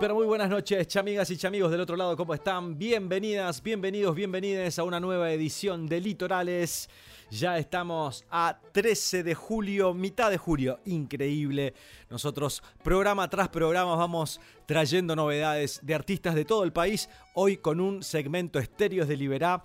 Pero muy buenas noches, chamigas y chamigos del otro lado, ¿cómo están? Bienvenidas, bienvenidos, bienvenidas a una nueva edición de Litorales. Ya estamos a 13 de julio, mitad de julio, increíble. Nosotros programa tras programa vamos trayendo novedades de artistas de todo el país, hoy con un segmento estéreos de Liberá.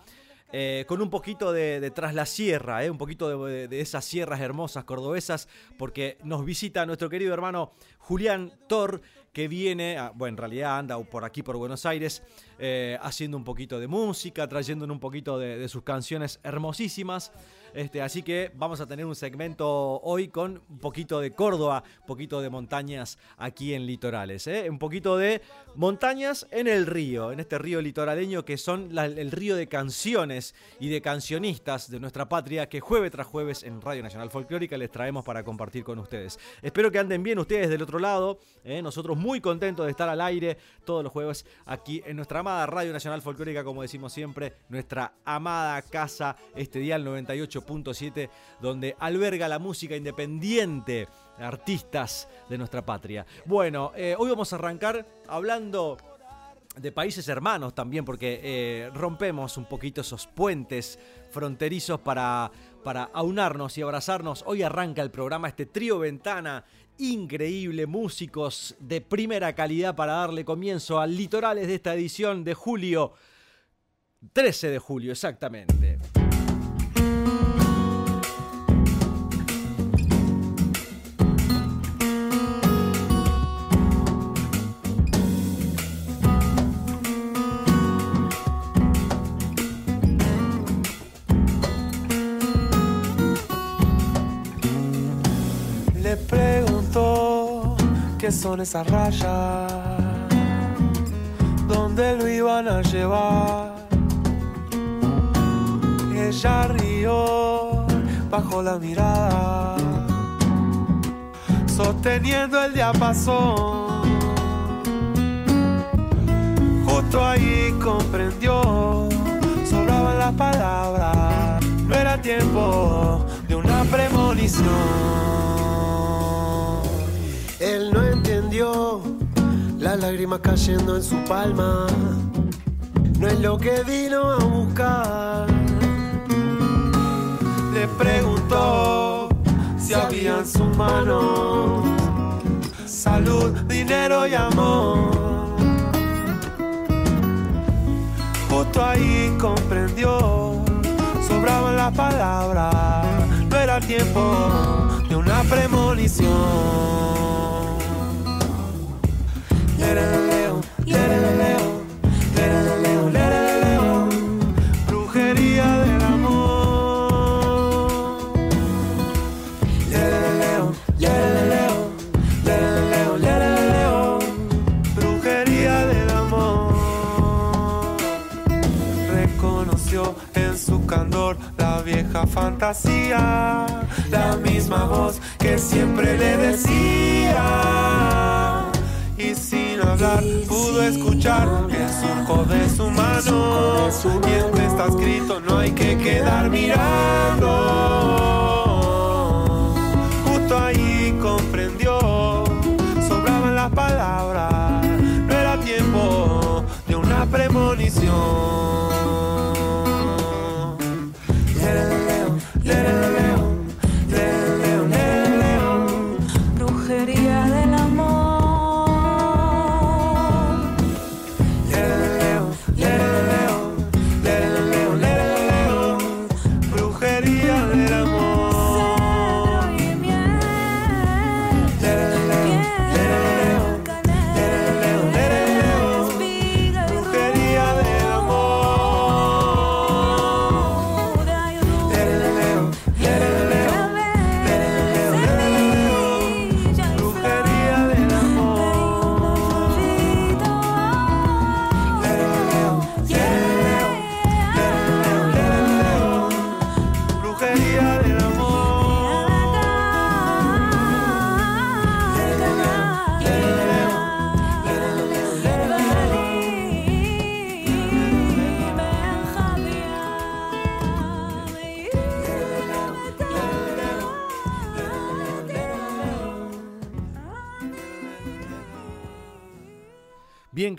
Eh, con un poquito de, tras la sierra, eh, un poquito de, de, esas sierras hermosas cordobesas, porque nos visita nuestro querido hermano Julián Tor, que viene, bueno, en realidad anda por aquí, por Buenos Aires, eh, haciendo un poquito de música, trayéndonos un poquito de, sus canciones hermosísimas. Este, así que vamos a tener un segmento hoy con un poquito de Córdoba, un poquito de montañas aquí en litorales. ¿eh? Un poquito de montañas en el río, en este río litoraleño que son el río de canciones y de cancionistas de nuestra patria que jueves tras jueves en Radio Nacional Folclórica les traemos para compartir con ustedes. Espero que anden bien ustedes del otro lado. ¿eh? Nosotros muy contentos de estar al aire todos los jueves aquí en nuestra amada Radio Nacional Folclórica, como decimos siempre, nuestra amada casa, este día el 98.7, donde alberga la música independiente, artistas de nuestra patria. Bueno, eh, hoy vamos a arrancar hablando de países hermanos también, porque eh, rompemos un poquito esos puentes fronterizos para, para aunarnos y abrazarnos. Hoy arranca el programa, este trío ventana increíble, músicos de primera calidad para darle comienzo al litorales de esta edición de julio, 13 de julio exactamente. Qué son esas rayas, dónde lo iban a llevar. Ella rió bajo la mirada, sosteniendo el diapasón. Justo ahí comprendió, sobraban las palabras, no era tiempo de una premonición. Las lágrimas cayendo en su palma. No es lo que vino a buscar. Le preguntó si había en su mano salud, dinero y amor. Justo ahí comprendió, sobraban las palabras, no era tiempo de una premonición. Fantasía, la misma voz que siempre le decía pudo escuchar el surco de su mano. Y está escrito no hay que quedar mirando.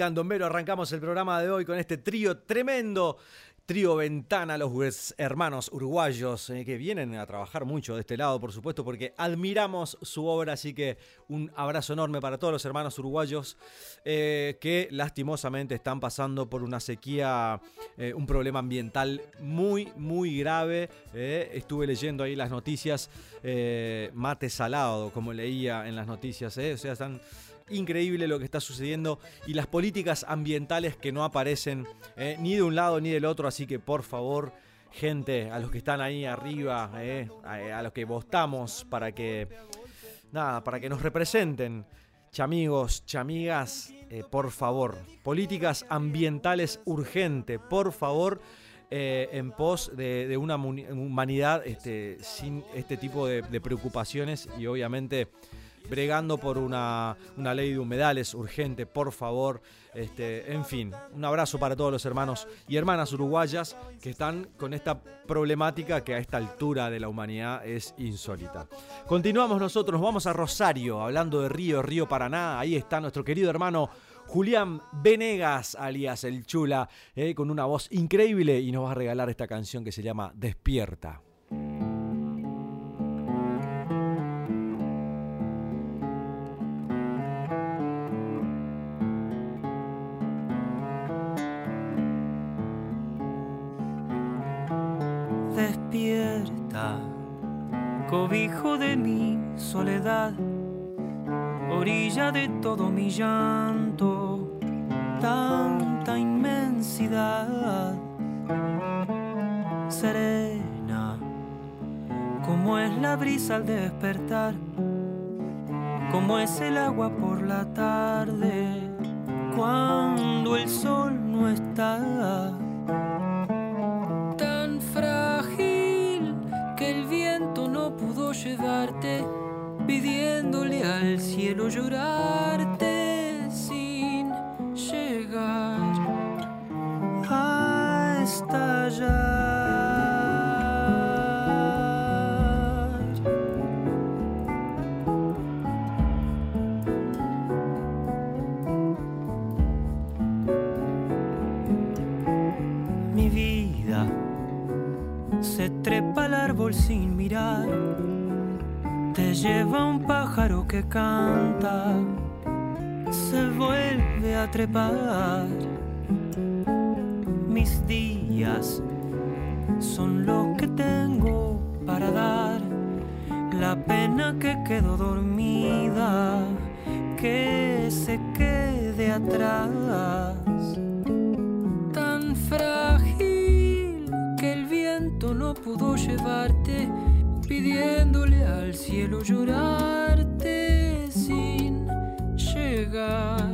Candombero, arrancamos el programa de hoy con este trío tremendo. Trío Ventana, los hermanos uruguayos eh, que vienen a trabajar mucho de este lado, por supuesto, porque admiramos su obra, así que un abrazo enorme para todos los hermanos uruguayos eh, que lastimosamente están pasando por una sequía, eh, un problema ambiental muy, muy grave. estuve leyendo ahí las noticias, mate salado, como leía en las noticias, o sea, están increíble lo que está sucediendo y las políticas ambientales que no aparecen eh, ni de un lado ni del otro. Así que por favor, gente, a los que están ahí arriba, eh, a, los que votamos para que, nada, para que nos representen. Chamigos, chamigas, eh, por favor, políticas ambientales urgentes, por favor. en pos de, una humanidad este, sin este tipo de, de preocupaciones y obviamente bregando por una, ley de humedales urgente, por favor. Este, en fin, un abrazo para todos los hermanos y hermanas uruguayas que están con esta problemática que a esta altura de la humanidad es insólita. Continuamos nosotros, nos vamos a Rosario, hablando de Río, Río Paraná. Ahí está nuestro querido hermano Julián Venegas, alias El Chula, eh, con una voz increíble y nos va a regalar esta canción que se llama Despierta. Cobijo de mi soledad, orilla de todo mi llanto, tanta inmensidad, serena, como es la brisa al despertar, como es el agua por la tarde, cuando el sol no está llevarte, pidiéndole al cielo llorarte sin llegar a estallar. Mi vida se trepa al árbol sin mirar lleva un pájaro que canta, se vuelve a trepar. Mis días son lo que tengo para dar, la pena que quedó dormida, que se quede atrás. Tan frágil que el viento no pudo llevarte pidiéndole al cielo llorarte sin llegar.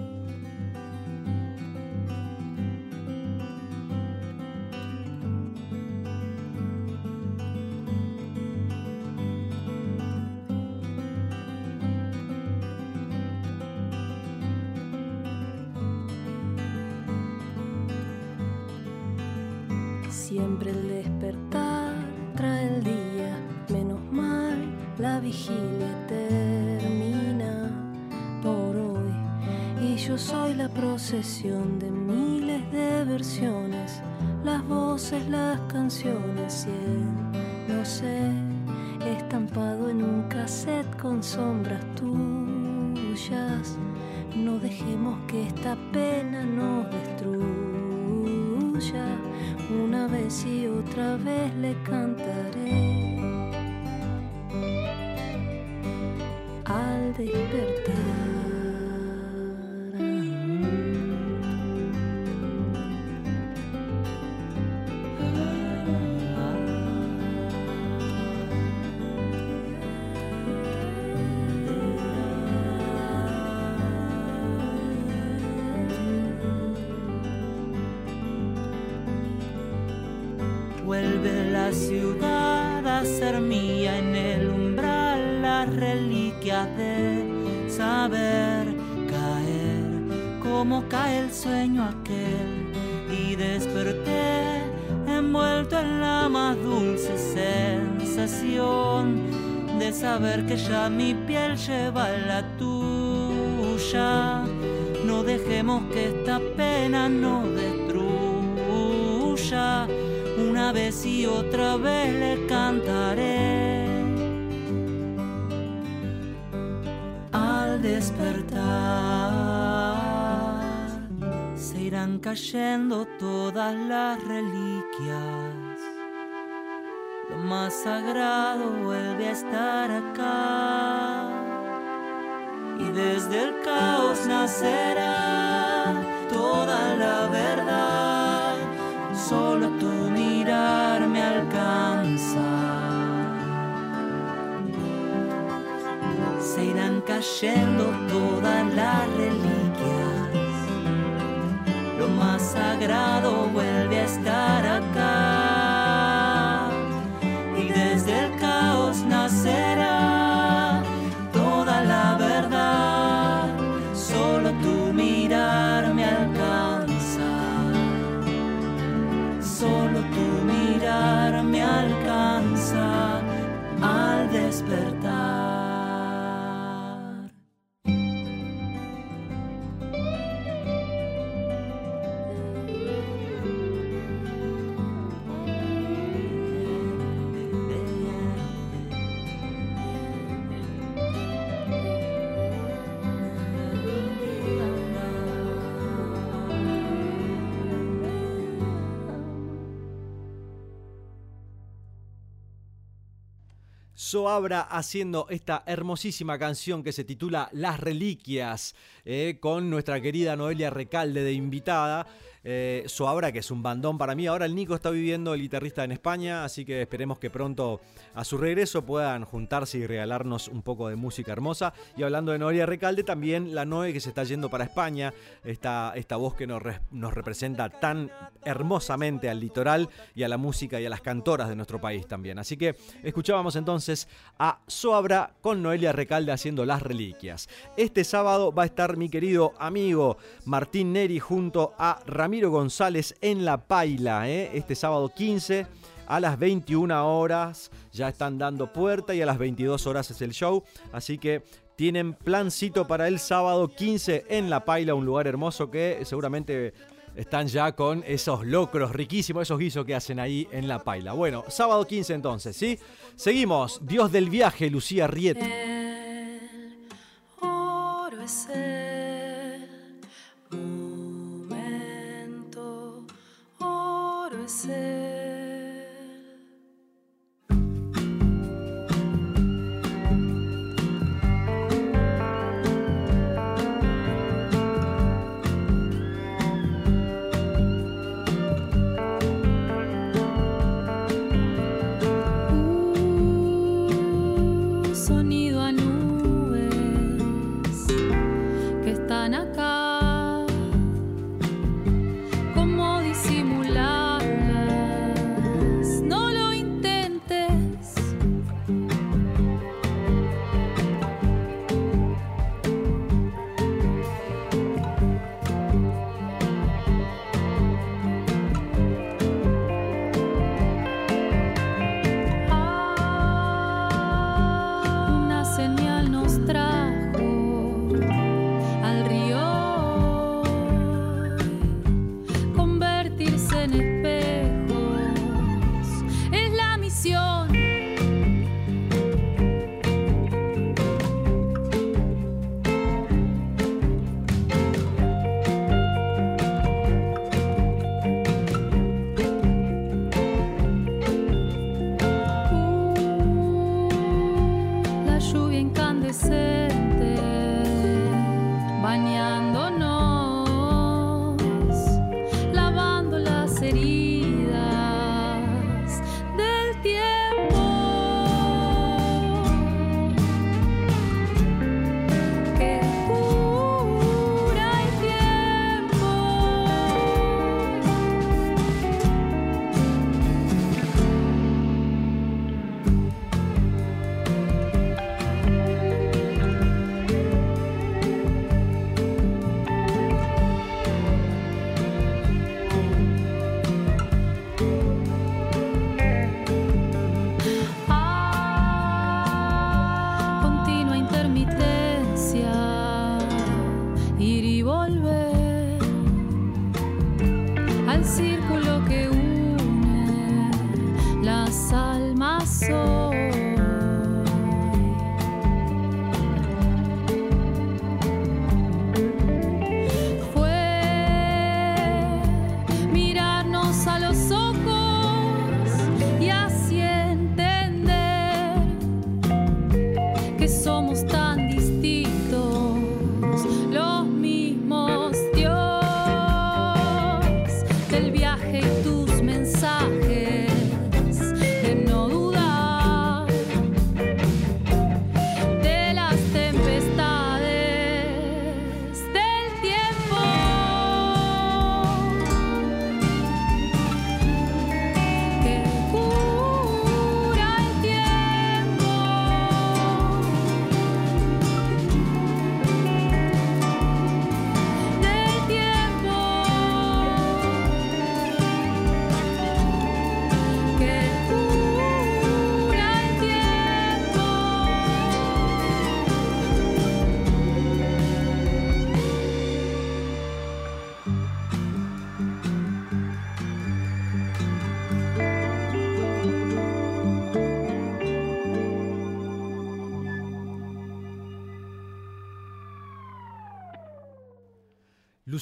Yo soy la procesión de miles de versiones, las voces, las canciones y no sé, estampado en un cassette con sombras tuyas. No dejemos que esta pena nos destruya. Una vez y otra vez le cantaré al despertar. Saber que ya mi piel lleva la tuya. No dejemos que esta pena nos destruya una vez y otra vez le cantaré. Al despertar se irán cayendo todas las reliquias. Lo más sagrado vuelve a estar acá. Y desde el caos nacerá toda la verdad. Solo tu mirar me alcanza. Se irán cayendo todas las reliquias. Lo más sagrado vuelve a estar acá. Soabra haciendo esta hermosísima canción que se titula Las Reliquias, eh, con nuestra querida Noelia Recalde de invitada. Eh, que es un bandón para mí. Ahora el Nico está viviendo el guitarrista en España, así que esperemos que pronto a su regreso puedan juntarse y regalarnos un poco de música hermosa. Y hablando de Noelia Recalde, también la Noe que se está yendo para España, esta, esta voz que nos, re- nos representa tan hermosamente al litoral y a la música y a las cantoras de nuestro país también. Así que escuchábamos entonces a Soabra con Noelia Recalde haciendo las reliquias. Este sábado va a estar mi querido amigo Martín Neri junto a Ramiro González en La Paila, ¿eh? este sábado 15 a las 21 horas ya están dando puerta y a las 22 horas es el show, así que tienen plancito para el sábado 15 en La Paila, un lugar hermoso que seguramente están ya con esos locros riquísimos, esos guisos que hacen ahí en La Paila. Bueno, sábado 15 entonces, ¿sí? Seguimos, Dios del viaje, Lucía Riet.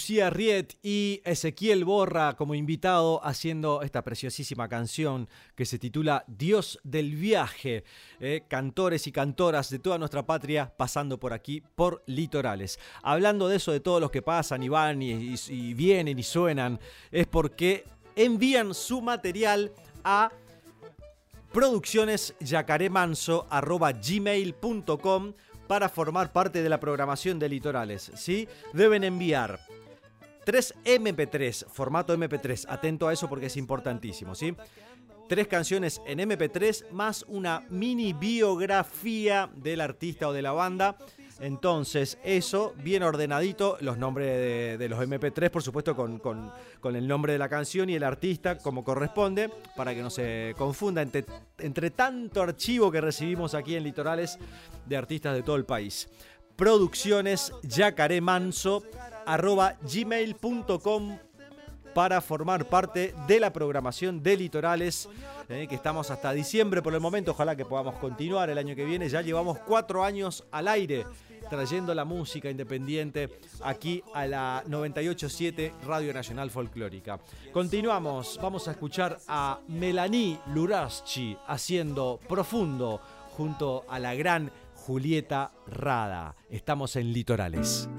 Riet y Ezequiel Borra como invitado haciendo esta preciosísima canción que se titula Dios del viaje. Eh, cantores y cantoras de toda nuestra patria pasando por aquí, por litorales. Hablando de eso, de todos los que pasan y van y, vienen y suenan, es porque envían su material a produccionesyacaremanso.gmail.com para formar parte de la programación de Litorales. ¿sí? Deben enviar 3 MP3, formato MP3, atento a eso porque es importantísimo. ¿sí? Tres canciones en MP3 más una mini biografía del artista o de la banda. Entonces, eso bien ordenadito, los nombres de, los MP3, por supuesto, con, con- el nombre de la canción y el artista como corresponde, para que no se confunda entre, entre tanto archivo que recibimos aquí en Litorales de artistas de todo el país. Producciones yacaremanso arroba gmail.com para formar parte de la programación de Litorales, eh, que estamos hasta diciembre por el momento, ojalá que podamos continuar el año que viene, ya llevamos cuatro años al aire trayendo la música independiente aquí a la 987 Radio Nacional Folclórica. Continuamos, vamos a escuchar a Melanie Luraschi haciendo Profundo junto a la gran Julieta Rada. Estamos en Litorales.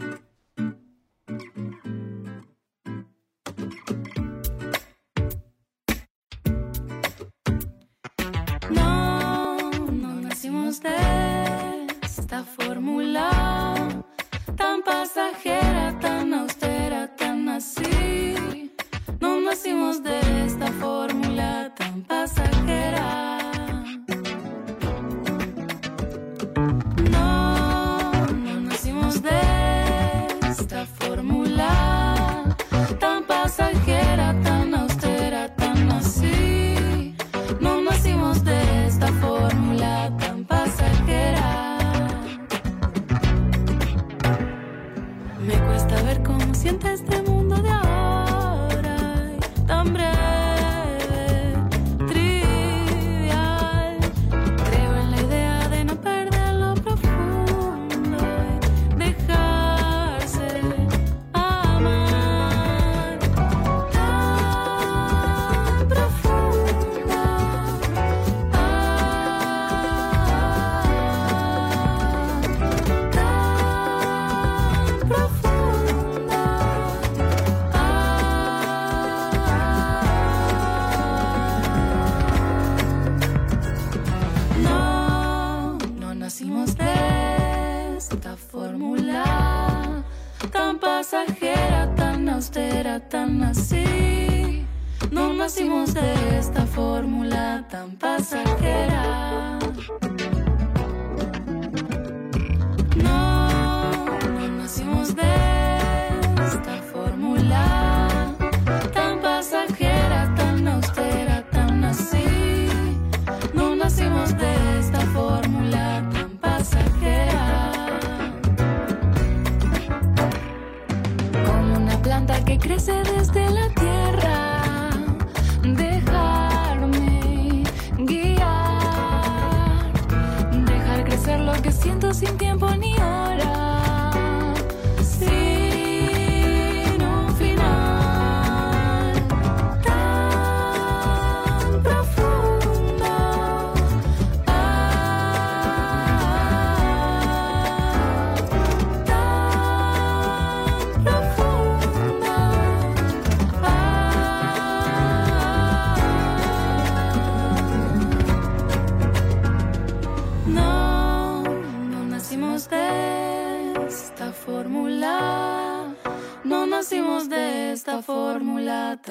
Pasajera, tan austera, tan así. No nacimos de esta fórmula tan pasajera.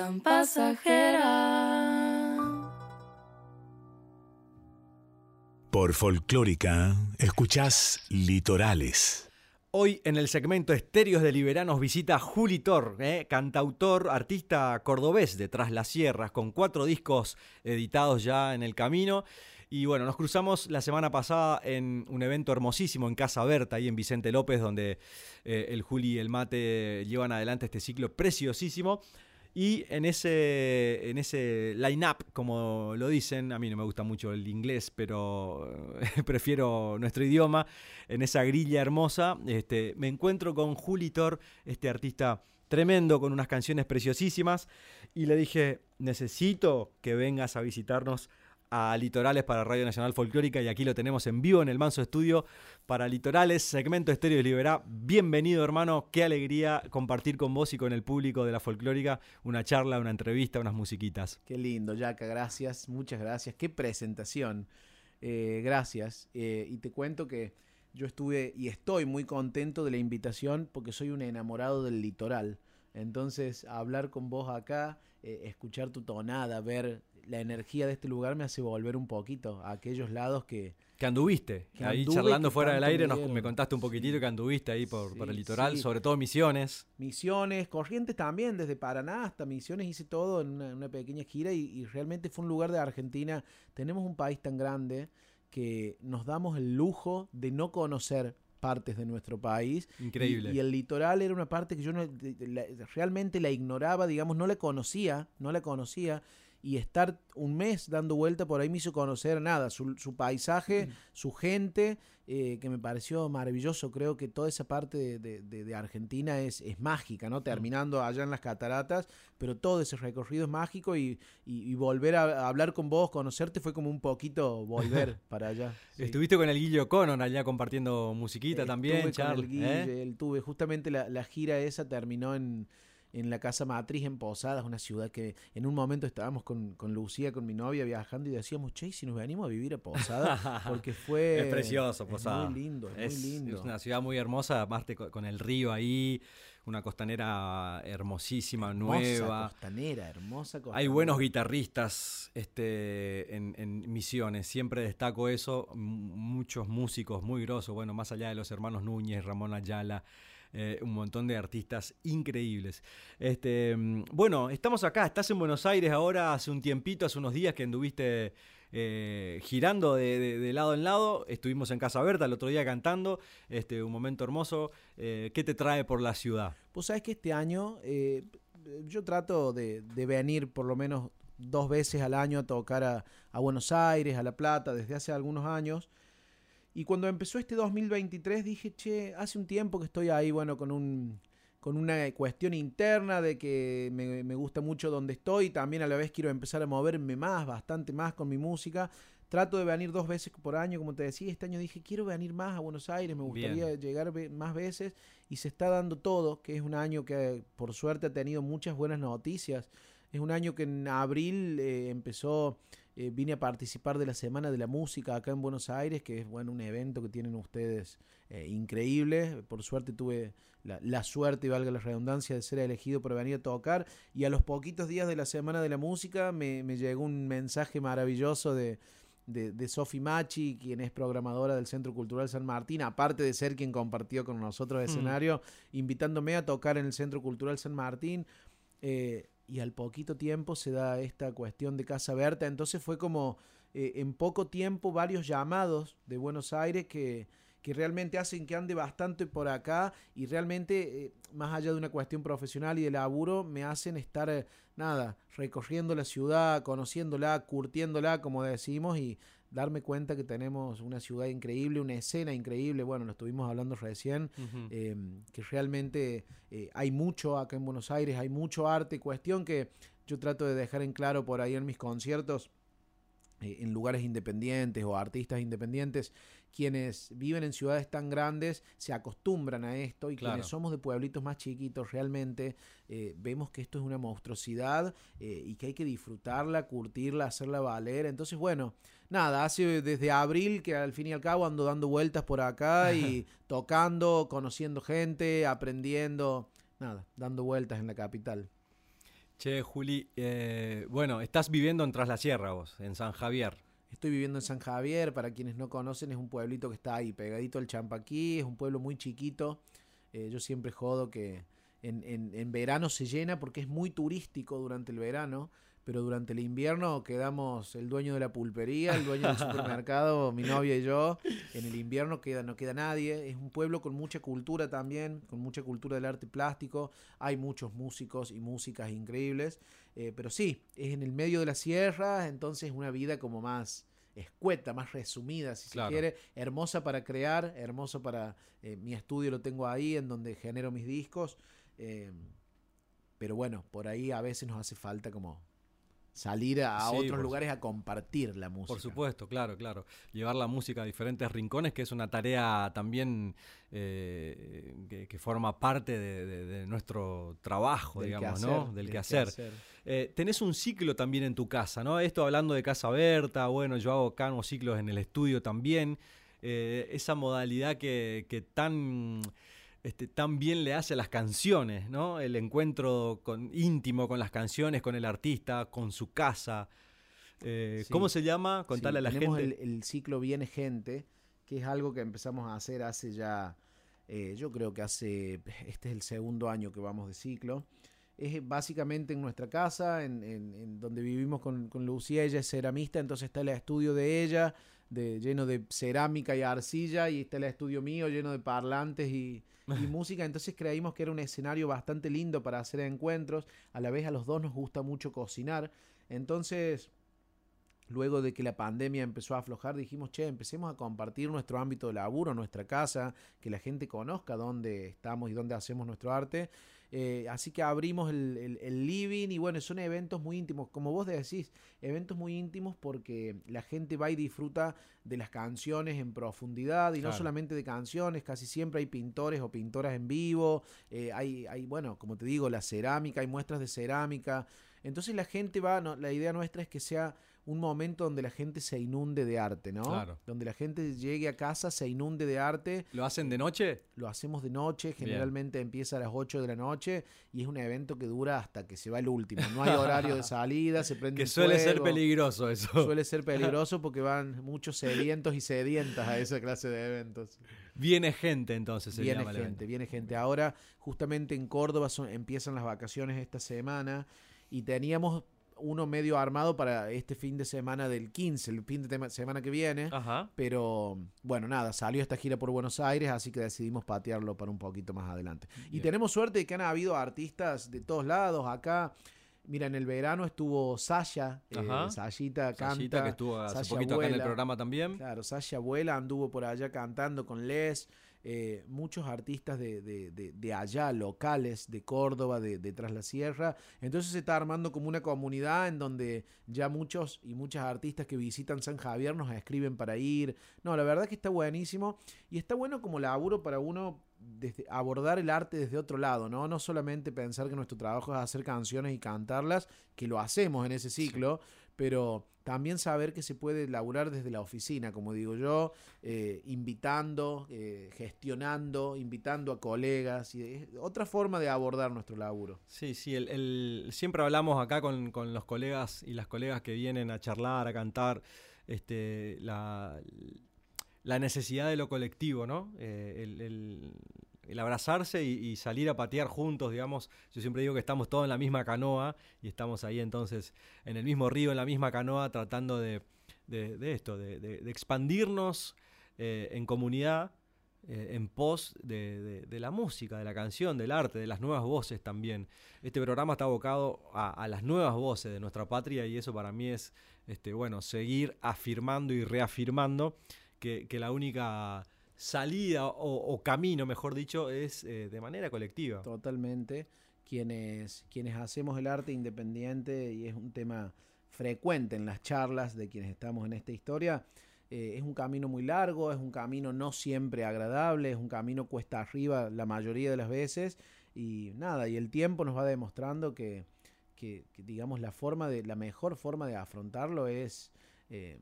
Tan pasajera. Por Folclórica, escuchás Litorales. Hoy en el segmento Estéreos de Liberanos visita Juli Tor, eh, cantautor, artista cordobés de Tras las Sierras, con cuatro discos editados ya en el camino. Y bueno, nos cruzamos la semana pasada en un evento hermosísimo en Casa Berta, ahí en Vicente López, donde eh, el Juli y el Mate llevan adelante este ciclo preciosísimo. Y en ese, en ese line-up, como lo dicen, a mí no me gusta mucho el inglés, pero eh, prefiero nuestro idioma, en esa grilla hermosa, este, me encuentro con Juli Tor, este artista tremendo, con unas canciones preciosísimas, y le dije, necesito que vengas a visitarnos a Litorales para Radio Nacional Folclórica y aquí lo tenemos en vivo en el Manso Estudio para Litorales, segmento Estéreo de Liberá. Bienvenido hermano, qué alegría compartir con vos y con el público de la Folclórica una charla, una entrevista, unas musiquitas. Qué lindo, Yaca, gracias, muchas gracias. Qué presentación. Eh, gracias. Eh, y te cuento que yo estuve y estoy muy contento de la invitación porque soy un enamorado del litoral. Entonces, hablar con vos acá, eh, escuchar tu tonada, ver la energía de este lugar me hace volver un poquito a aquellos lados que... Que anduviste, Que ahí anduve, charlando que fuera del aire, nos, me contaste un poquitito que anduviste ahí por, por el litoral, sí. sobre todo Misiones. Misiones, Corrientes también, desde Paraná hasta Misiones hice todo en una, una pequeña gira y, y realmente fue un lugar de Argentina. Tenemos un país tan grande que nos damos el lujo de no conocer partes de nuestro país. Y- Increíble. Y, el litoral era una parte que yo no- la- realmente la ignoraba, digamos, no la conocía, no la conocía. Y estar un mes dando vuelta por ahí me hizo conocer nada, su, su paisaje, su gente, eh, que me pareció maravilloso. Creo que toda esa parte de, de- de- Argentina es, es mágica, ¿no? Terminando allá en las cataratas, pero todo ese recorrido es mágico y, y- y volver a, a hablar con vos, conocerte, fue como un poquito volver para allá. Sí. Estuviste con el Guillo Conon allá compartiendo musiquita Estuve también, con Charlie. el Guille, ¿eh? el tuve. Justamente la, la gira esa terminó en, en la casa matriz en Posadas, una ciudad que en un momento estábamos con, con Lucía, con mi novia, viajando y decíamos, che, ¿y si nos venimos a vivir a Posadas, porque fue... Es precioso, es Posada. muy lindo, es, Es, muy lindo. es una ciudad muy hermosa, aparte co- con el río ahí, una costanera hermosísima, Hermosa nueva. costanera, hermosa costanera. Hay buenos guitarristas este, en, en Misiones, siempre destaco eso, muchos músicos muy grosos, bueno, más allá de los hermanos Núñez, Ramón Ayala, eh, un montón de artistas increíbles. Este, mm, bueno, estamos acá, estás en Buenos Aires ahora, hace un tiempito, hace unos días que anduviste eh, girando de, de- lado en lado, estuvimos en Casa Berta el otro día cantando, este, un momento hermoso. Eh, ¿Qué te trae por la ciudad? Vos sabés que este año yo trato de, de venir por lo menos dos veces al año a tocar a Buenos Aires, a La Plata, desde hace algunos años. Y cuando empezó este 2023 dije, che, hace un tiempo que estoy ahí, bueno, con un con una cuestión interna de que me, me gusta mucho donde estoy también a la vez quiero empezar a moverme más, bastante más con mi música. Trato de venir dos veces por año, como te decía, este año dije, quiero venir más a Buenos Aires, me gustaría Bien. llegar más veces y se está dando todo, que es un año que por suerte ha tenido muchas buenas noticias. Es un año que en abril eh, empezó eh, vine a participar de la Semana de la Música acá en Buenos Aires, que es bueno un evento que tienen ustedes eh, increíble. Por suerte tuve la, la suerte, y valga la redundancia, de ser elegido para venir a tocar. Y a los poquitos días de la Semana de la Música me, me llegó un mensaje maravilloso de, de, de Sofi Machi, quien es programadora del Centro Cultural San Martín, aparte de ser quien compartió con nosotros el Mm. escenario, invitándome a tocar en el Centro Cultural San Martín. eh, y al poquito tiempo se da esta cuestión de Casa Berta. Entonces fue como eh, en poco tiempo varios llamados de Buenos Aires que, que realmente hacen que ande bastante por acá y realmente, eh, más allá de una cuestión profesional y de laburo, me hacen estar, eh, nada, recorriendo la ciudad, conociéndola, curtiéndola, como decimos, y darme cuenta que tenemos una ciudad increíble, una escena increíble, bueno, lo estuvimos hablando recién, eh, que realmente eh, hay mucho acá en Buenos Aires, hay mucho arte, cuestión que yo trato de dejar en claro por ahí en mis conciertos, eh, en lugares independientes o artistas independientes, quienes viven en ciudades tan grandes se acostumbran a esto y Claro. quienes somos de pueblitos más chiquitos realmente eh, vemos que esto es una monstruosidad eh, y que hay que disfrutarla, curtirla, hacerla valer. Entonces, bueno, nada, hace desde abril que al fin y al cabo ando dando vueltas por acá y tocando, conociendo gente, aprendiendo, nada, dando vueltas en la capital. Che, Juli, eh, bueno, estás viviendo en Tras la Sierra vos, en San Javier. Estoy viviendo en San Javier, para quienes no conocen, es un pueblito que está ahí pegadito al Champaquí, es un pueblo muy chiquito. Eh, yo siempre jodo que en, en- en verano se llena porque es muy turístico durante el verano, pero durante el invierno quedamos el dueño de la pulpería, el dueño del supermercado, mi novia y yo. En el invierno queda, no queda nadie. Es un pueblo con mucha cultura también, con mucha cultura del arte plástico. Hay muchos músicos y músicas increíbles. Eh, pero sí, es en el medio de la sierra, entonces una vida como más escueta, más resumida, si Claro. se quiere, hermosa para crear, hermoso para eh, mi estudio lo tengo ahí, en donde genero mis discos. eh, pero bueno, por ahí a veces nos hace falta como salir a Sí, otros lugares a compartir la música. Por supuesto, claro, claro. Llevar la música a diferentes rincones, que es una tarea también eh, que, que forma parte de, de- de nuestro trabajo, Del digamos, ¿no? Del quehacer. quehacer. Eh, tenés un ciclo también en tu casa, ¿no? Esto hablando de Casa Berta, bueno, yo hago unos ciclos en el estudio también. Eh, esa modalidad que, que tan, este, tan bien le hace a las canciones, ¿no? El encuentro con, íntimo con las canciones, con el artista, con su casa. Eh, Sí. ¿Cómo se llama? Sí, Contale a la tenemos gente. El, el ciclo Viene Gente, que es algo que empezamos a hacer hace ya, eh, yo creo que hace, este es el segundo año que vamos de ciclo. Es básicamente en nuestra casa, en, en- en donde vivimos con, con Lucía, ella es ceramista, entonces está el estudio de ella, de, lleno de cerámica y arcilla, y está el estudio mío lleno de parlantes y, y música, entonces creímos que era un escenario bastante lindo para hacer encuentros, a la vez a los dos nos gusta mucho cocinar, entonces luego de que la pandemia empezó a aflojar, dijimos, che, empecemos a compartir nuestro ámbito de laburo, nuestra casa, que la gente conozca dónde estamos y dónde hacemos nuestro arte. Eh, así que abrimos el, el- el living y bueno, son eventos muy íntimos, como vos decís, eventos muy íntimos porque la gente va y disfruta de las canciones en profundidad y no solamente de canciones, casi siempre hay pintores o pintoras en vivo, eh, hay, hay, bueno, como te digo, la cerámica, hay muestras de cerámica. Entonces la gente va, no, la idea nuestra es que sea un momento donde la gente se inunde de arte, ¿no? Claro. Donde la gente llegue a casa, se inunde de arte, ¿Lo hacen de noche? lo hacemos de noche, Bien. generalmente empieza a las 8 de la noche y es un evento que dura hasta que se va el último. No hay horario de salida, se prende Que suele ser peligroso eso. Suele ser peligroso porque van muchos sedientos y sedientas a esa clase de eventos. Viene gente entonces se Viene gente, viene gente. Ahora, justamente en Córdoba son- empiezan las vacaciones esta semana y teníamos uno medio armado para este fin de semana del 15, el fin de semana que viene. Ajá. Pero bueno, nada, salió esta gira por Buenos Aires, así que decidimos patearlo para un poquito más adelante. Y tenemos suerte de que han habido artistas de todos lados. Acá, mira, en el verano estuvo Sasha, eh, Ajá. Sashita canta. Sashita, que estuvo hace Sasha poquito acá en el programa también. Claro, Sasha Abuela anduvo por allá cantando con Les. Eh, muchos artistas de, de- de- de allá, locales, de Córdoba, de, Tras la Sierra. Entonces se está armando como una comunidad en donde ya muchos y muchas artistas que visitan San Javier nos escriben para ir. No, la verdad que está buenísimo. Y está bueno como laburo para uno desde, abordar el arte desde otro lado, ¿no? No solamente pensar que nuestro trabajo es hacer canciones y cantarlas, que lo hacemos en ese ciclo, pero también saber que se puede laburar desde la oficina, como digo yo, eh, invitando, eh, gestionando, invitando a colegas, y otra forma de abordar nuestro laburo. Sí, sí, siempre hablamos acá con, con los colegas y las colegas que vienen a charlar, a cantar, este, la, la necesidad de lo colectivo, ¿no? Eh, el abrazarse y, salir a patear juntos, digamos. Yo siempre digo que estamos todos en la misma canoa y estamos ahí entonces en el mismo río, en la misma canoa, tratando de, esto, de, expandirnos eh, en comunidad eh, en pos de, la música, de la canción, del arte, de las nuevas voces también. Este programa está abocado a, las nuevas voces de nuestra patria y eso para mí es, este, bueno, seguir afirmando y reafirmando que la única salida o, camino, mejor dicho, es eh, de manera colectiva. Totalmente. Quienes, quienes hacemos el arte independiente, y es un tema frecuente en las charlas de quienes estamos en esta historia, eh, es un camino muy largo, es un camino no siempre agradable, es un camino cuesta arriba la mayoría de las veces, y nada, y el tiempo nos va demostrando que, que, que, digamos, la forma de, la mejor forma de afrontarlo es eh,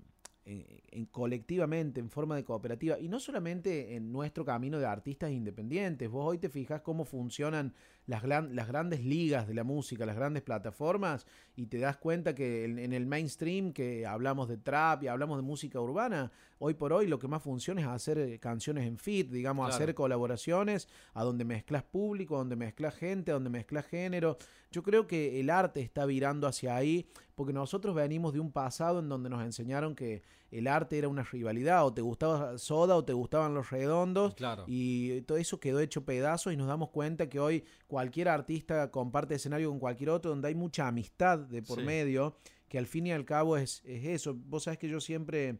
en, en colectivamente, en forma de cooperativa, y no solamente en nuestro camino de artistas independientes. Vos hoy te fijas cómo funcionan las, gran- las grandes ligas de la música, las grandes plataformas, y te das cuenta que en, en el mainstream, que hablamos de trap y hablamos de música urbana, hoy por hoy lo que más funciona es hacer eh, canciones en fit, digamos, Claro. hacer colaboraciones a donde mezclas público, donde mezclas gente, donde mezclas género. Yo creo que el arte está virando hacia ahí, porque nosotros venimos de un pasado en donde nos enseñaron que el arte era una rivalidad, o te gustaba Soda o te gustaban los redondos, Claro. y todo eso quedó hecho pedazos y nos damos cuenta que hoy cualquier artista comparte escenario con cualquier otro donde hay mucha amistad de por Sí. medio, que al fin y al cabo es, es eso. Vos sabés que yo siempre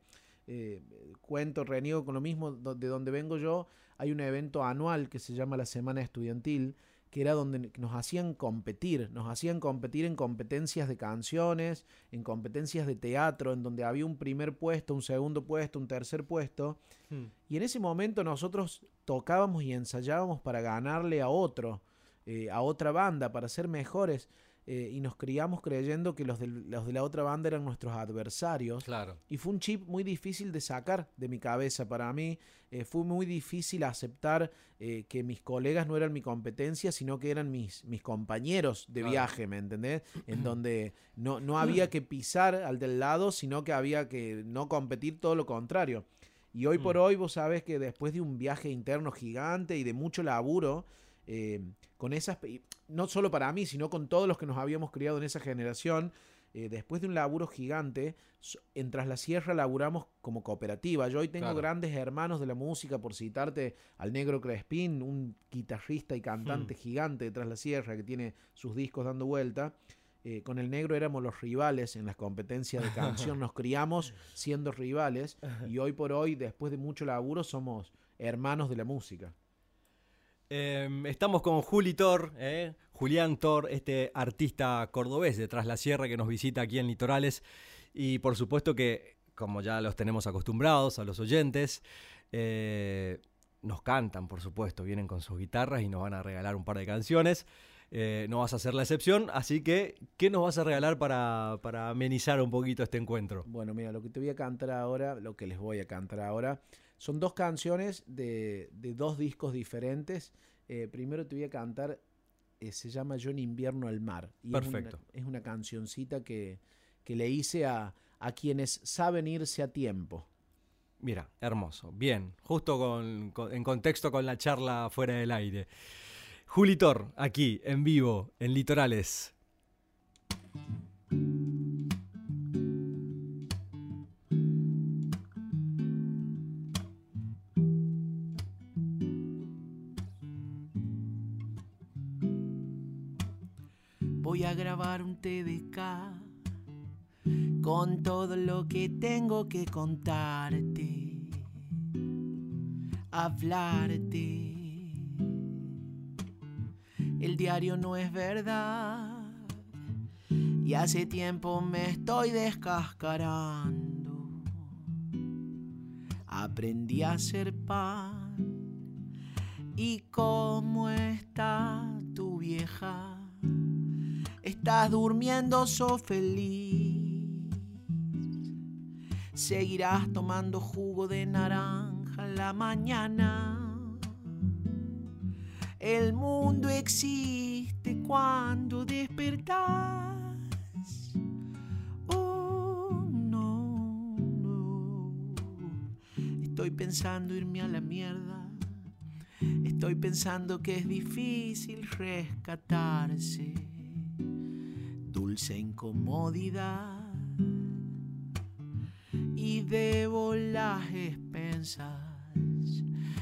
eh, cuento, reniego con lo mismo, de donde vengo yo, hay un evento anual que se llama la Semana Estudiantil, que era donde nos hacían competir, nos hacían competir en competencias de canciones, en competencias de teatro, en donde había un primer puesto, un segundo puesto, un tercer puesto, Hmm. y en ese momento nosotros tocábamos y ensayábamos para ganarle a otro, eh, a otra banda, para ser mejores. Eh, y nos criamos creyendo que los de, los de la otra banda eran nuestros adversarios. Claro. Y fue un chip muy difícil de sacar de mi cabeza para mí. Eh, fue muy difícil aceptar eh, que mis colegas no eran mi competencia, sino que eran mis, mis compañeros de Claro. viaje, ¿me entendés? En donde no, no había que pisar al del lado, sino que había que no competir, todo lo contrario. Y hoy por Mm. hoy vos sabés que después de un viaje interno gigante y de mucho laburo, eh, con esas, no solo para mí, sino con todos los que nos habíamos criado en esa generación, eh, después de un laburo gigante, en Tras la Sierra laburamos como cooperativa. Yo hoy tengo Claro. grandes hermanos de la música, por citarte al Negro Crespín, un guitarrista y cantante Hmm. gigante de Tras la Sierra que tiene sus discos dando vuelta. Eh, con el negro éramos los rivales en las competencias de canción, nos criamos siendo rivales y hoy por hoy, después de mucho laburo, somos hermanos de la música. Em, estamos con Juli Tor, eh, Julián Tor, este artista cordobés de Tras la Sierra que nos visita aquí en Litorales. Y por supuesto que, como ya los tenemos acostumbrados a los oyentes, eh, nos cantan, por supuesto, vienen con sus guitarras y nos van a regalar un par de canciones. Eh, no vas a ser la excepción, así que, ¿qué nos vas a regalar para, para amenizar un poquito este encuentro? Bueno, mira, lo que te voy a cantar ahora, lo que les voy a cantar ahora, son dos canciones de, de dos discos diferentes. Eh, primero te voy a cantar, eh, se llama Yo en invierno al mar. Y es una- Perfecto. Es una, cancioncita que, que le hice a, a quienes saben irse a tiempo. Mira, hermoso. Bien, justo con- con- en contexto con la charla fuera del aire. Juli Tor, aquí, en vivo, en Litorales. Un TDK con todo lo que tengo que contarte, hablarte. El diario no es verdad y hace tiempo me estoy descascarando. Aprendí a hacer pan y cómo está tu vieja. Estás durmiendo, sos feliz. seguirás tomando jugo de naranja en la mañana. El mundo existe cuando despertás. Oh, no, no. Estoy pensando irme a la mierda. Estoy pensando que es difícil rescatarse. Dulce incomodidad. Y debo las expensas.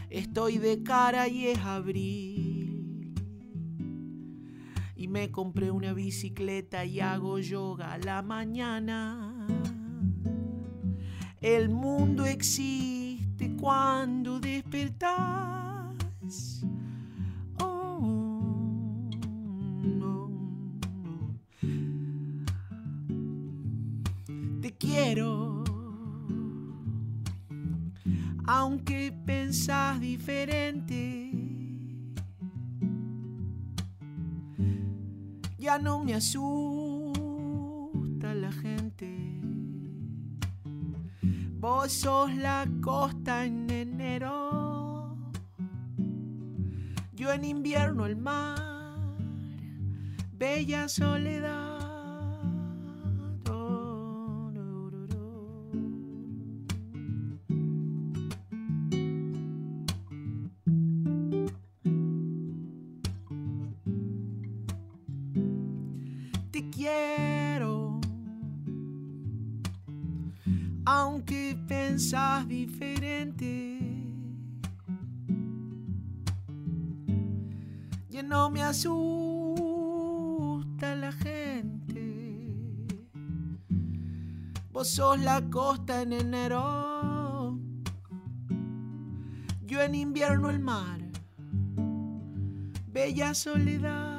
Estoy de cara y es abril. Y me compré una bicicleta y hago yoga a la mañana. El mundo existe cuando despertás. Aunque pensás diferente. Ya no me asusta la gente. Vos sos la costa en enero. Yo en invierno el mar. Bella soledad. Asusta la gente. Vos sos la costa en enero. Yo en invierno el mar. Bella soledad.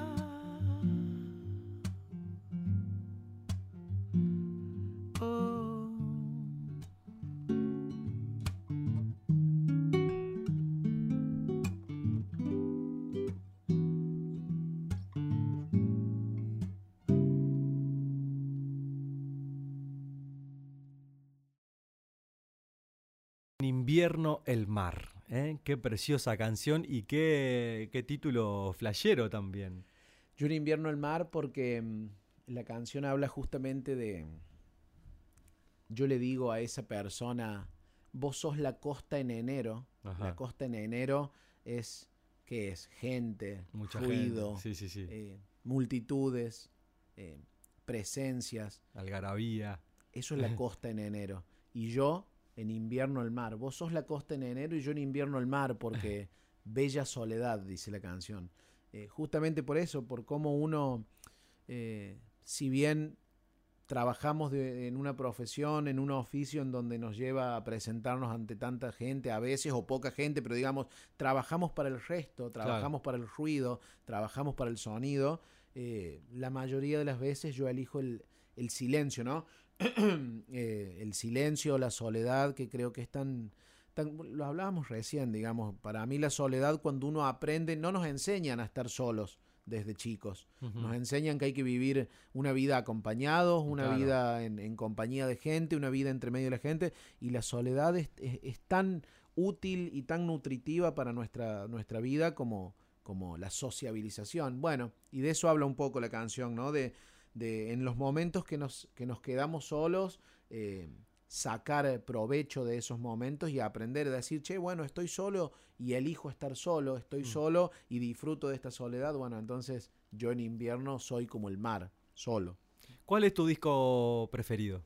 Invierno el mar. ¿eh? Qué preciosa canción y qué, qué título flashero también. Yo en invierno el mar porque mm, la canción habla justamente de... Yo le digo a esa persona, vos sos la costa en enero. Ajá. La costa en enero es, ¿qué es? Gente, Mucha ruido, gente. Sí, sí, sí. eh, multitudes, eh, presencias. Algarabía. Eso es la costa en enero. Y yo en invierno el mar. Vos sos la costa en enero y yo en invierno el mar porque bella soledad, dice la canción. Eh, justamente por eso, por cómo uno, eh, si bien trabajamos de- en una profesión, en un oficio en donde nos lleva a presentarnos ante tanta gente, a veces o poca gente, pero digamos, trabajamos para el resto, trabajamos para el ruido, trabajamos para el sonido, eh, la mayoría de las veces yo elijo el, el silencio, ¿no? Eh, el silencio, la soledad, que creo que es tan, tan- Lo hablábamos recién, digamos. Para mí la soledad, cuando uno aprende, no nos enseñan a estar solos desde chicos. Nos enseñan que hay que vivir una vida acompañados, una Claro. vida en, en compañía de gente, una vida entre medio de la gente. Y la soledad es, es- es tan útil y tan nutritiva para nuestra, nuestra vida como, como la sociabilización. Bueno, y de eso habla un poco la canción, ¿no? De, de en los momentos que nos, que nos quedamos solos, eh, sacar provecho de esos momentos y aprender a decir, che, bueno, estoy solo y elijo estar solo, estoy Mm. solo y disfruto de esta soledad. Bueno, entonces yo en invierno soy como el mar, solo. ¿Cuál es tu disco preferido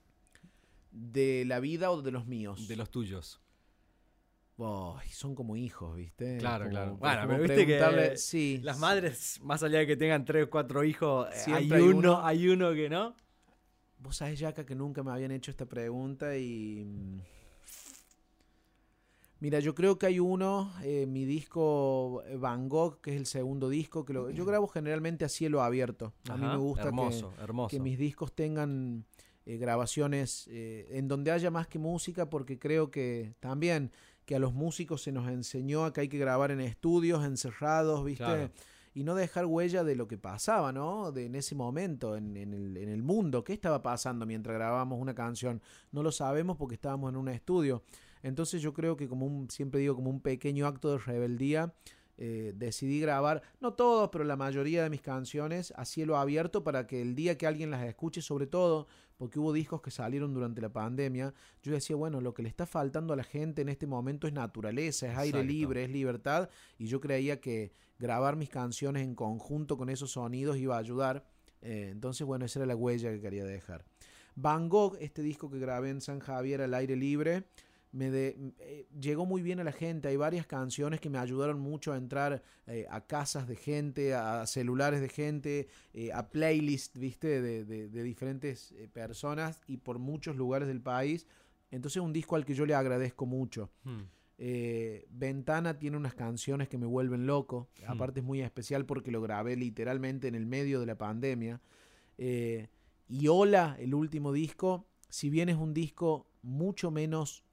¿De la vida o de los míos? de los tuyos? Son como hijos, ¿viste? Claro, Como- claro. Bueno, pero viste que sí, Las madres, más allá de que tengan tres o cuatro hijos, eh, hay uno, uno. hay uno que no. Vos sabés, Yaka, que nunca me habían hecho esta pregunta y... mm, Mira, yo creo que hay uno, eh, mi disco eh, Van Gogh, que es el segundo disco, que lo- yo grabo generalmente a cielo abierto. A mí me gusta que, hermoso, hermoso. que mis discos tengan eh, grabaciones eh, en donde haya más que música, porque creo que también que a los músicos se nos enseñó a que hay que grabar en estudios, encerrados, ¿viste? Claro. y no dejar huella de lo que pasaba, ¿no? De, en ese momento, en, en el, en el mundo. ¿Qué estaba pasando mientras grabábamos una canción? No lo sabemos porque estábamos en un estudio. Entonces yo creo que como un, siempre digo, como un pequeño acto de rebeldía, eh, decidí grabar, no todos, pero la mayoría de mis canciones a cielo abierto para que el día que alguien las escuche, sobre todo porque hubo discos que salieron durante la pandemia, yo decía, bueno, lo que le está faltando a la gente en este momento es naturaleza, es aire Exacto. libre, es libertad, y yo creía que grabar mis canciones en conjunto con esos sonidos iba a ayudar. Eh, entonces, bueno, esa era la huella que quería dejar. Van Gogh, este disco que grabé en San Javier al aire libre, me de- eh, llegó muy bien a la gente. Hay varias canciones que me ayudaron mucho a entrar eh, a casas de gente, a celulares de gente, eh, a playlists, viste, de, de- de diferentes personas y por muchos lugares del país. Entonces un disco al que yo le agradezco mucho. Hmm. Eh, Ventana tiene unas canciones que me vuelven loco. Hmm. Aparte es muy especial porque lo grabé literalmente en el medio de la pandemia. Eh, y Hola, el último disco, si bien es un disco mucho menos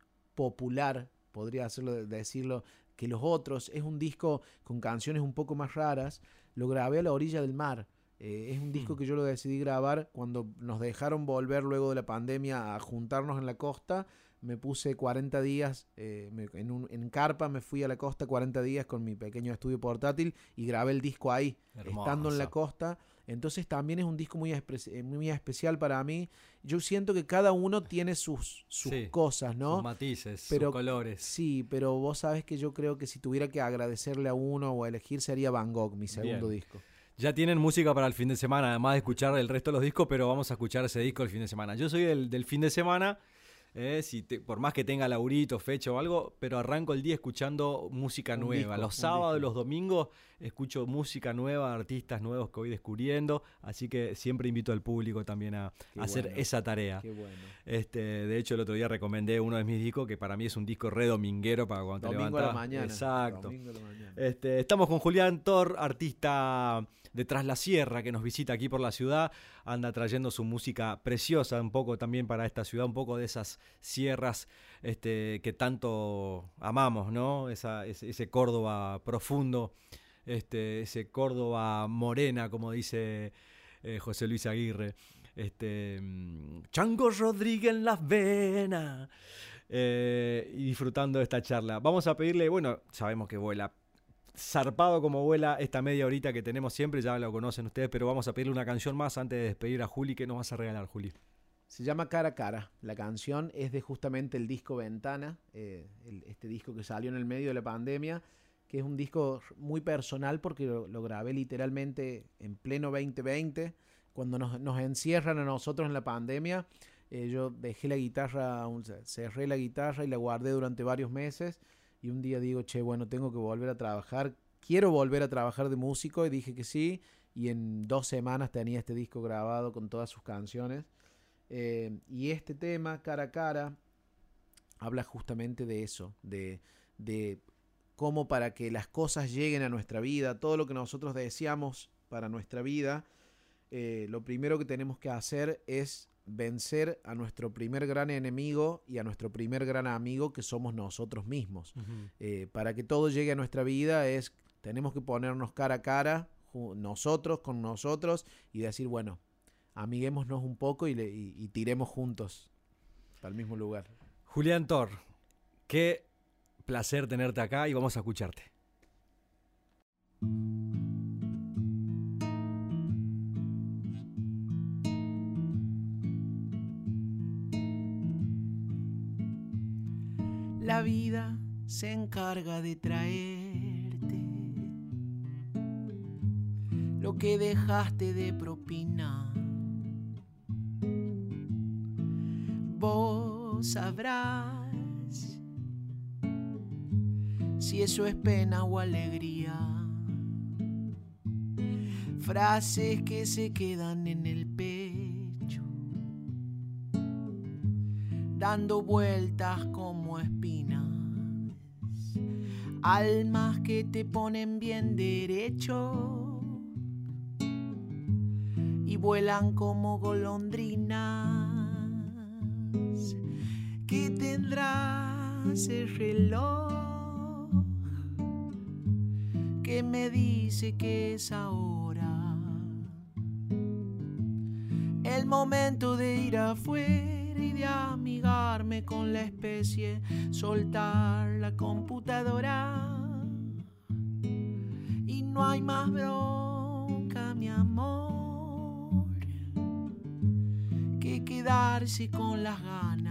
popular, podría hacerlo, decirlo, que los otros, es un disco con canciones un poco más raras, lo grabé a la orilla del mar. Eh, es un disco Hmm. que yo lo decidí grabar cuando nos dejaron volver luego de la pandemia a juntarnos en la costa. Me puse 40 días eh, me- en, un- en carpa, me fui a la costa 40 días con mi pequeño estudio portátil y grabé el disco ahí, estando en la costa. Entonces también es un disco muy, eh, muy especial para mí. Yo siento que cada uno tiene sus, sus Sí, cosas, ¿no? Sus matices, Pero- sus colores. Sí, pero vos sabes que yo creo que si tuviera que agradecerle a uno o elegir sería Van Gogh, mi segundo Bien. disco. Ya tienen música para el fin de semana, además de escuchar el resto de los discos, pero vamos a escuchar ese disco el fin de semana. Yo soy del, del fin de semana, eh, si te- por más que tenga laurito, fecha o algo, pero arranco el día escuchando música Un nueva. disco, los sábados los domingos escucho música nueva, artistas nuevos que voy descubriendo, así que siempre invito al público también a, hacer bueno. esa tarea. Qué bueno. Este, de hecho, el otro día recomendé uno de mis discos que para mí es un disco re dominguero para cuando te Domingo a la mañana. Exacto. Domingo a la mañana. Este, estamos con Julián Thor, artista de Tras la Sierra, que nos visita aquí por la ciudad. Anda trayendo su música preciosa, un poco también para esta ciudad, un poco de esas sierras este, que tanto amamos, ¿no? Esa, ese, ese Córdoba profundo, este, ese Córdoba morena, como dice eh, José Luis Aguirre. Este, mm, Chango Rodríguez en las venas. Eh, disfrutando de esta charla. Vamos a pedirle, bueno, sabemos que vuela zarpado como vuela esta media horita que tenemos siempre, ya lo conocen ustedes, pero vamos a pedirle una canción más antes de despedir a Juli. ¿Qué nos vas a regalar, Juli? Se llama Cara a Cara. La canción es de justamente el disco Ventana, eh, este disco que salió en el medio de la pandemia, que es un disco muy personal porque lo, grabé literalmente en pleno 2020, cuando nos, encierran a nosotros en la pandemia. eh, yo dejé la guitarra, cerré la guitarra y la guardé durante varios meses y un día digo, che, bueno, tengo que volver a trabajar, quiero volver a trabajar de músico y dije que sí y en dos semanas tenía este disco grabado con todas sus canciones. Eh, y este tema, cara a cara, habla justamente de eso, de, de cómo para que las cosas lleguen a nuestra vida, todo lo que nosotros deseamos para nuestra vida, eh, lo primero que tenemos que hacer es vencer a nuestro primer gran enemigo y a nuestro primer gran amigo que somos nosotros mismos. Eh, para que todo llegue a nuestra vida es tenemos que ponernos cara a cara nosotros con nosotros y decir bueno amiguémonos un poco y, le- y- y tiremos juntos al mismo lugar Julián Thor, qué placer tenerte acá y vamos a escucharte. La vida se encarga de traerte lo que dejaste de propina. Sabrás si eso es pena o alegría. Frases que se quedan en el pecho dando vueltas como espinas. Almas que te ponen bien derecho y vuelan como golondrinas. Que tendrás el reloj que me dice que es ahora el momento de ir afuera y de amigarme con la especie, soltar la computadora. Y no hay más bronca, mi amor, que quedarse con las ganas.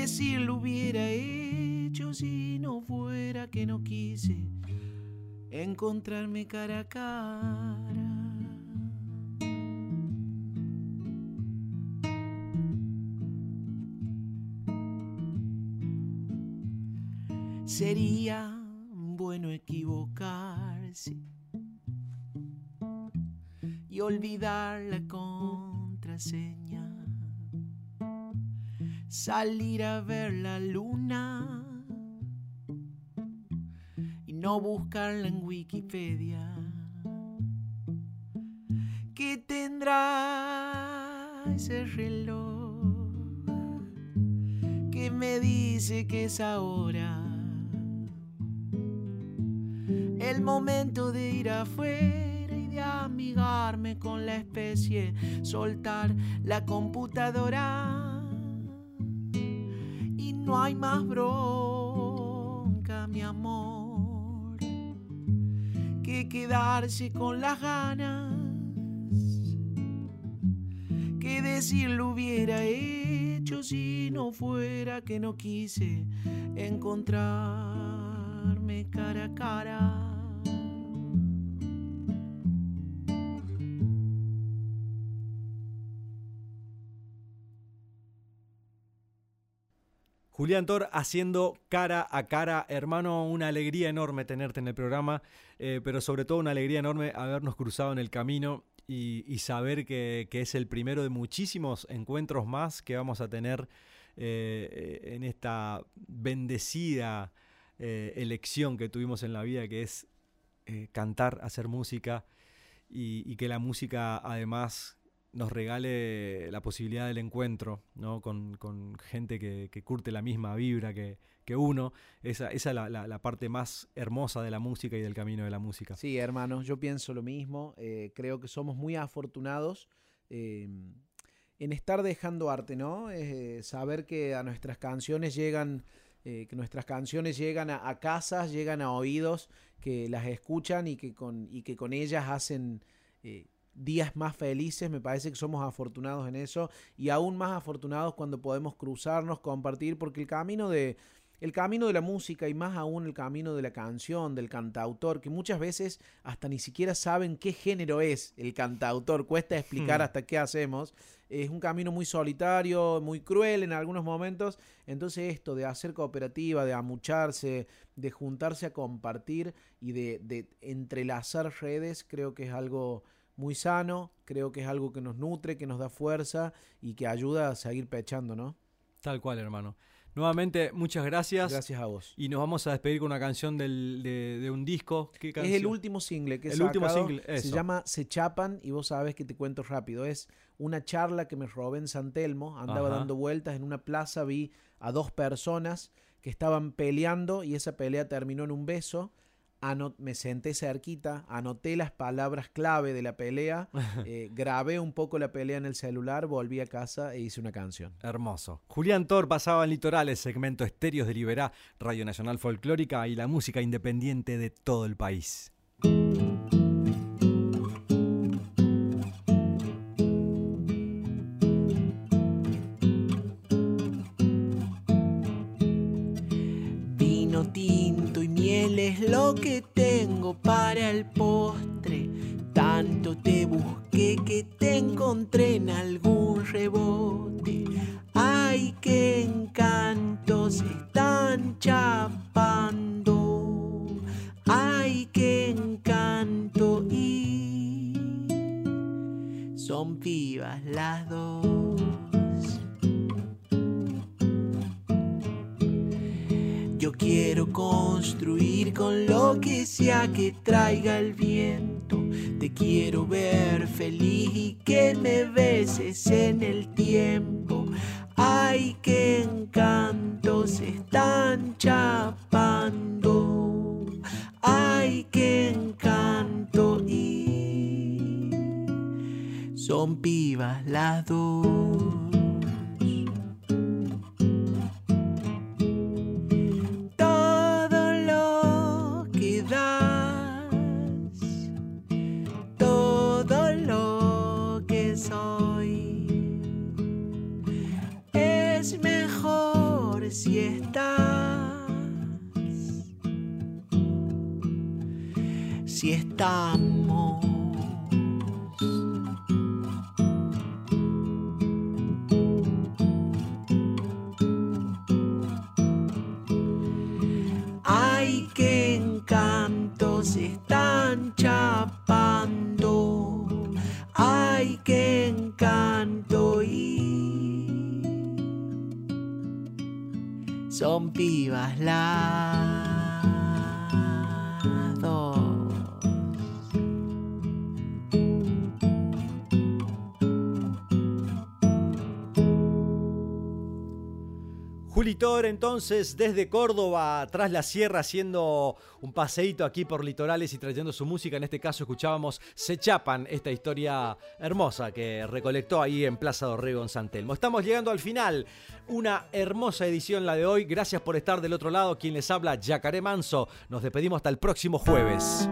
Decir lo hubiera hecho si no fuera que no quise encontrarme cara a cara. Sería bueno equivocarse y olvidar la contraseña. Salir a ver la luna y no buscarla en Wikipedia. ¿Qué tendrá ese reloj que me dice que es ahora? el momento de ir afuera y de amigarme con la especie, soltar la computadora. No hay más bronca, mi amor, que quedarse con las ganas. Que decir lo hubiera hecho si no fuera que no quise encontrarme cara a cara. Julián Tor haciendo cara a cara. Hermano, una alegría enorme tenerte en el programa, eh, pero sobre todo una alegría enorme habernos cruzado en el camino y, saber que, es el primero de muchísimos encuentros más que vamos a tener eh, en esta bendecida eh, elección que tuvimos en la vida, que es cantar, hacer música y que la música además nos regale la posibilidad del encuentro ¿no? con, gente que, curte la misma vibra que, uno. Esa, esa es la, parte más hermosa de la música y del camino de la música. Sí, hermanos, yo pienso lo mismo. Eh, creo que somos muy afortunados em, en estar dejando arte, ¿no? Eh, saber que a nuestras canciones llegan... Eh, que nuestras canciones llegan a, casas, llegan a oídos, que las escuchan y que con, y que con ellas hacen días más felices, me parece que somos afortunados en eso y aún más afortunados cuando podemos cruzarnos, compartir, porque el camino de el camino de la música y más aún el camino de la canción, del cantautor, que muchas veces hasta ni siquiera saben qué género es el cantautor, cuesta explicar hmm. hasta qué hacemos, es un camino muy solitario, muy cruel en algunos momentos, entonces esto de hacer cooperativa, de amucharse, de juntarse a compartir y de, de entrelazar redes, creo que es algo muy sano, creo que es algo que nos nutre, que nos da fuerza y que ayuda a seguir pechando, ¿no? Tal cual, hermano. Nuevamente, muchas gracias. Gracias a vos. Y nos vamos a despedir con una canción de, un disco. ¿Qué Es el último single que el último single, Se llama Se Chapan y vos sabes que te cuento rápido. Es una charla que me robé en San Telmo. Andaba dando vueltas en una plaza, vi a dos personas que estaban peleando y esa pelea terminó en un beso me senté cerquita, anoté las palabras clave de la pelea, eh, grabé un poco la pelea en el celular, volví a casa e hice una canción. Hermoso. Julián Thor pasaba en Litorales, segmento Estéreos de Liberá, Radio Nacional Folclórica y la música independiente de todo el país. Que tengo para el postre. Tanto te busqué que te encontré en algún rebote. Ay, qué encantos están chapando. Ay, qué encanto. Y son pibas las dos. Quiero construir con lo que sea que traiga el viento. Te quiero ver feliz y que me beses en el tiempo. Ay, qué encantos están chapando. Ay, qué encanto y son pibas las dos. Si estamos. Ay, qué encantos están chapando. Ay, qué encanto y son pibas las Juli Tor, entonces, desde Córdoba, tras la sierra, haciendo un paseíto aquí por litorales y trayendo su música. En este caso, escuchábamos Se Chapan, esta historia hermosa que recolectó ahí en Plaza Dorrego en San Telmo. Estamos llegando al final. Una hermosa edición la de hoy. Gracias por estar del otro lado. Quien les habla, Yacaré Manso. Nos despedimos hasta el próximo jueves.